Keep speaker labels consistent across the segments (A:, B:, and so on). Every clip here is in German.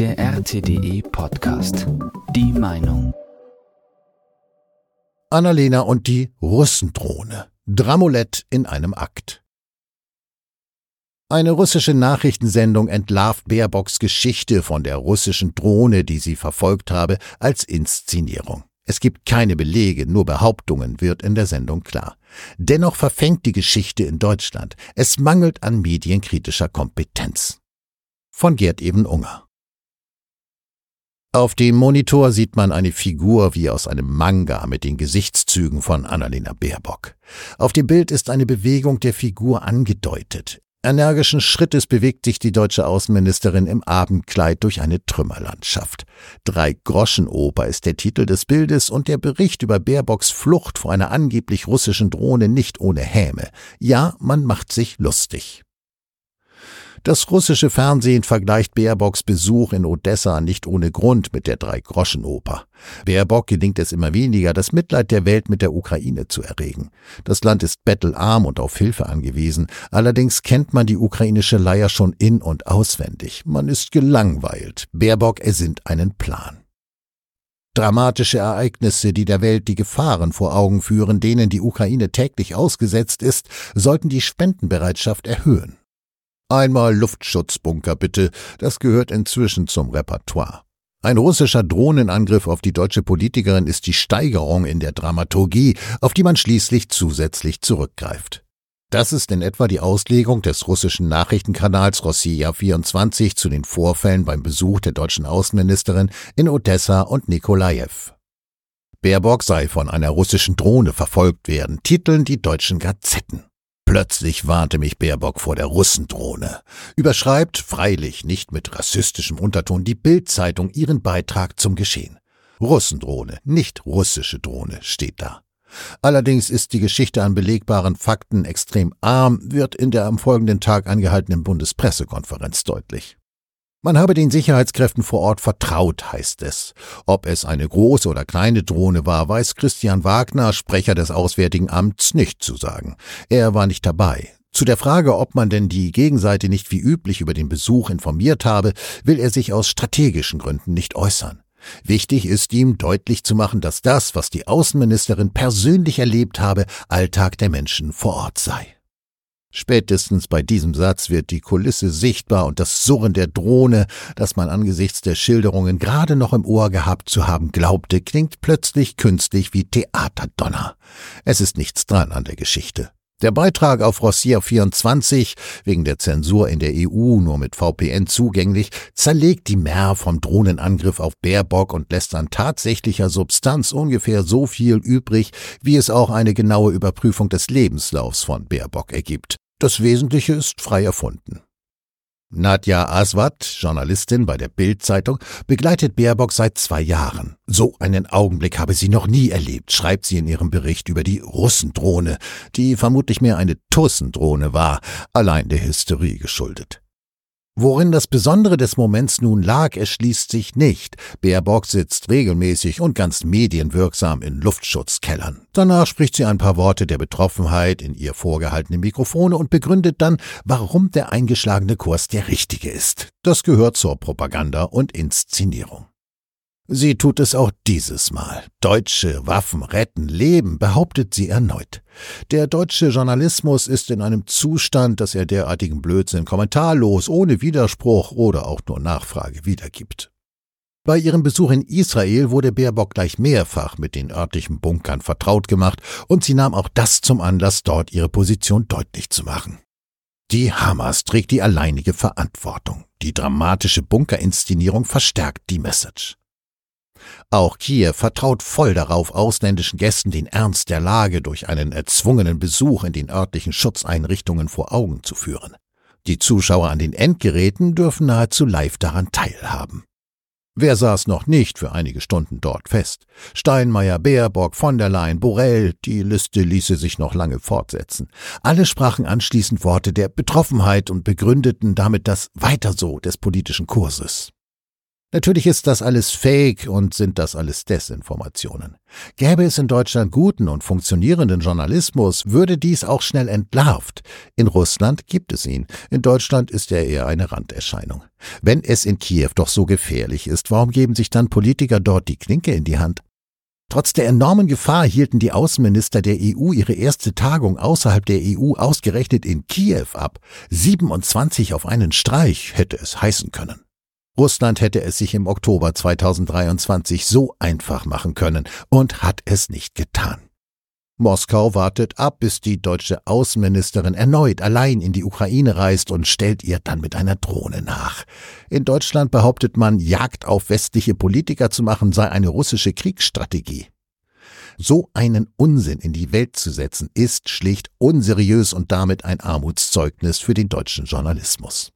A: Der RTDE Podcast. Die Meinung.
B: Annalena und die Russendrohne. Dramolett in einem Akt. Eine russische Nachrichtensendung entlarvt Baerbocks Geschichte von der russischen Drohne, die sie verfolgt habe, als Inszenierung. Es gibt keine Belege, nur Behauptungen, wird in der Sendung klar. Dennoch verfängt die Geschichte in Deutschland. Es mangelt an medienkritischer Kompetenz. Von Gerd Eben Unger. Auf dem Monitor sieht man eine Figur wie aus einem Manga mit den Gesichtszügen von Annalena Baerbock. Auf dem Bild ist eine Bewegung der Figur angedeutet. Energischen Schrittes bewegt sich die deutsche Außenministerin im Abendkleid durch eine Trümmerlandschaft. Drei Groschenoper ist der Titel des Bildes und der Bericht über Baerbocks Flucht vor einer angeblich russischen Drohne nicht ohne Häme. Ja, man macht sich lustig. Das russische Fernsehen vergleicht Baerbocks Besuch in Odessa nicht ohne Grund mit der Drei-Groschen-Oper. Baerbock gelingt es immer weniger, das Mitleid der Welt mit der Ukraine zu erregen. Das Land ist bettelarm und auf Hilfe angewiesen. Allerdings kennt man die ukrainische Leier schon in- und auswendig. Man ist gelangweilt. Baerbock ersinnt einen Plan. Dramatische Ereignisse, die der Welt die Gefahren vor Augen führen, denen die Ukraine täglich ausgesetzt ist, sollten die Spendenbereitschaft erhöhen. Einmal Luftschutzbunker bitte, das gehört inzwischen zum Repertoire. Ein russischer Drohnenangriff auf die deutsche Politikerin ist die Steigerung in der Dramaturgie, auf die man schließlich zusätzlich zurückgreift. Das ist in etwa die Auslegung des russischen Nachrichtenkanals Rossiya 24 zu den Vorfällen beim Besuch der deutschen Außenministerin in Odessa und Nikolajew. Baerbock sei von einer russischen Drohne verfolgt werden, titeln die deutschen Gazetten. Plötzlich warnte mich Baerbock vor der Russendrohne. Überschreibt, freilich nicht mit rassistischem Unterton, die Bildzeitung ihren Beitrag zum Geschehen. Russendrohne, nicht russische Drohne, steht da. Allerdings ist die Geschichte an belegbaren Fakten extrem arm, wird in der am folgenden Tag angehaltenen Bundespressekonferenz deutlich. Man habe den Sicherheitskräften vor Ort vertraut, heißt es. Ob es eine große oder kleine Drohne war, weiß Christian Wagner, Sprecher des Auswärtigen Amts, nicht zu sagen. Er war nicht dabei. Zu der Frage, ob man denn die Gegenseite nicht wie üblich über den Besuch informiert habe, will er sich aus strategischen Gründen nicht äußern. Wichtig ist ihm deutlich zu machen, dass das, was die Außenministerin persönlich erlebt habe, Alltag der Menschen vor Ort sei. Spätestens bei diesem Satz wird die Kulisse sichtbar und das Surren der Drohne, das man angesichts der Schilderungen gerade noch im Ohr gehabt zu haben glaubte, klingt plötzlich künstlich wie Theaterdonner. Es ist nichts dran an der Geschichte. Der Beitrag auf Rossier 24, wegen der Zensur in der EU nur mit VPN zugänglich, zerlegt die Mer vom Drohnenangriff auf Baerbock und lässt an tatsächlicher Substanz ungefähr so viel übrig, wie es auch eine genaue Überprüfung des Lebenslaufs von Baerbock ergibt. Das Wesentliche ist frei erfunden. Nadja Aswad, Journalistin bei der Bild-Zeitung, begleitet Baerbock seit zwei Jahren. So einen Augenblick habe sie noch nie erlebt, schreibt sie in ihrem Bericht über die Russendrohne, die vermutlich mehr eine Tussendrohne war, allein der Hysterie geschuldet. Worin das Besondere des Moments nun lag, erschließt sich nicht. Baerbock sitzt regelmäßig und ganz medienwirksam in Luftschutzkellern. Danach spricht sie ein paar Worte der Betroffenheit in ihr vorgehaltene Mikrofone und begründet dann, warum der eingeschlagene Kurs der richtige ist. Das gehört zur Propaganda und Inszenierung. Sie tut es auch dieses Mal. Deutsche Waffen retten Leben, behauptet sie erneut. Der deutsche Journalismus ist in einem Zustand, dass er derartigen Blödsinn kommentarlos, ohne Widerspruch oder auch nur Nachfrage wiedergibt. Bei ihrem Besuch in Israel wurde Baerbock gleich mehrfach mit den örtlichen Bunkern vertraut gemacht und sie nahm auch das zum Anlass, dort ihre Position deutlich zu machen. Die Hamas trägt die alleinige Verantwortung. Die dramatische Bunkerinszenierung verstärkt die Message. Auch Kiew vertraut voll darauf, ausländischen Gästen den Ernst der Lage durch einen erzwungenen Besuch in den örtlichen Schutzeinrichtungen vor Augen zu führen. Die Zuschauer an den Endgeräten dürfen nahezu live daran teilhaben. Wer saß noch nicht für einige Stunden dort fest? Steinmeier, Baerbock, von der Leyen, Borrell, die Liste ließe sich noch lange fortsetzen. Alle sprachen anschließend Worte der Betroffenheit und begründeten damit das Weiter so des politischen Kurses. Natürlich ist das alles Fake und sind das alles Desinformationen. Gäbe es in Deutschland guten und funktionierenden Journalismus, würde dies auch schnell entlarvt. In Russland gibt es ihn, in Deutschland ist er eher eine Randerscheinung. Wenn es in Kiew doch so gefährlich ist, warum geben sich dann Politiker dort die Klinke in die Hand? Trotz der enormen Gefahr hielten die Außenminister der EU ihre erste Tagung außerhalb der EU ausgerechnet in Kiew ab. 27 auf einen Streich hätte es heißen können. Russland hätte es sich im Oktober 2023 so einfach machen können und hat es nicht getan. Moskau wartet ab, bis die deutsche Außenministerin erneut allein in die Ukraine reist und stellt ihr dann mit einer Drohne nach. In Deutschland behauptet man, Jagd auf westliche Politiker zu machen sei eine russische Kriegsstrategie. So einen Unsinn in die Welt zu setzen, ist schlicht unseriös und damit ein Armutszeugnis für den deutschen Journalismus.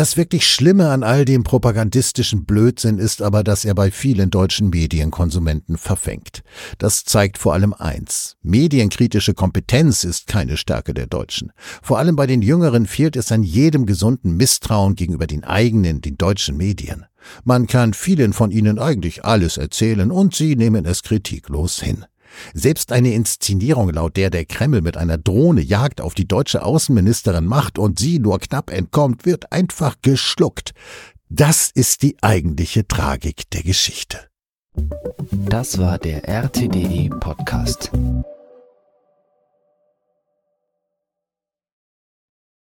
B: Das wirklich Schlimme an all dem propagandistischen Blödsinn ist aber, dass er bei vielen deutschen Medienkonsumenten verfängt. Das zeigt vor allem eins. Medienkritische Kompetenz ist keine Stärke der Deutschen. Vor allem bei den Jüngeren fehlt es an jedem gesunden Misstrauen gegenüber den eigenen, den deutschen Medien. Man kann vielen von ihnen eigentlich alles erzählen und sie nehmen es kritiklos hin. Selbst eine Inszenierung, laut der der Kreml mit einer Drohne Jagd auf die deutsche Außenministerin macht und sie nur knapp entkommt, wird einfach geschluckt. Das ist die eigentliche Tragik der Geschichte.
A: Das war der RTDE Podcast.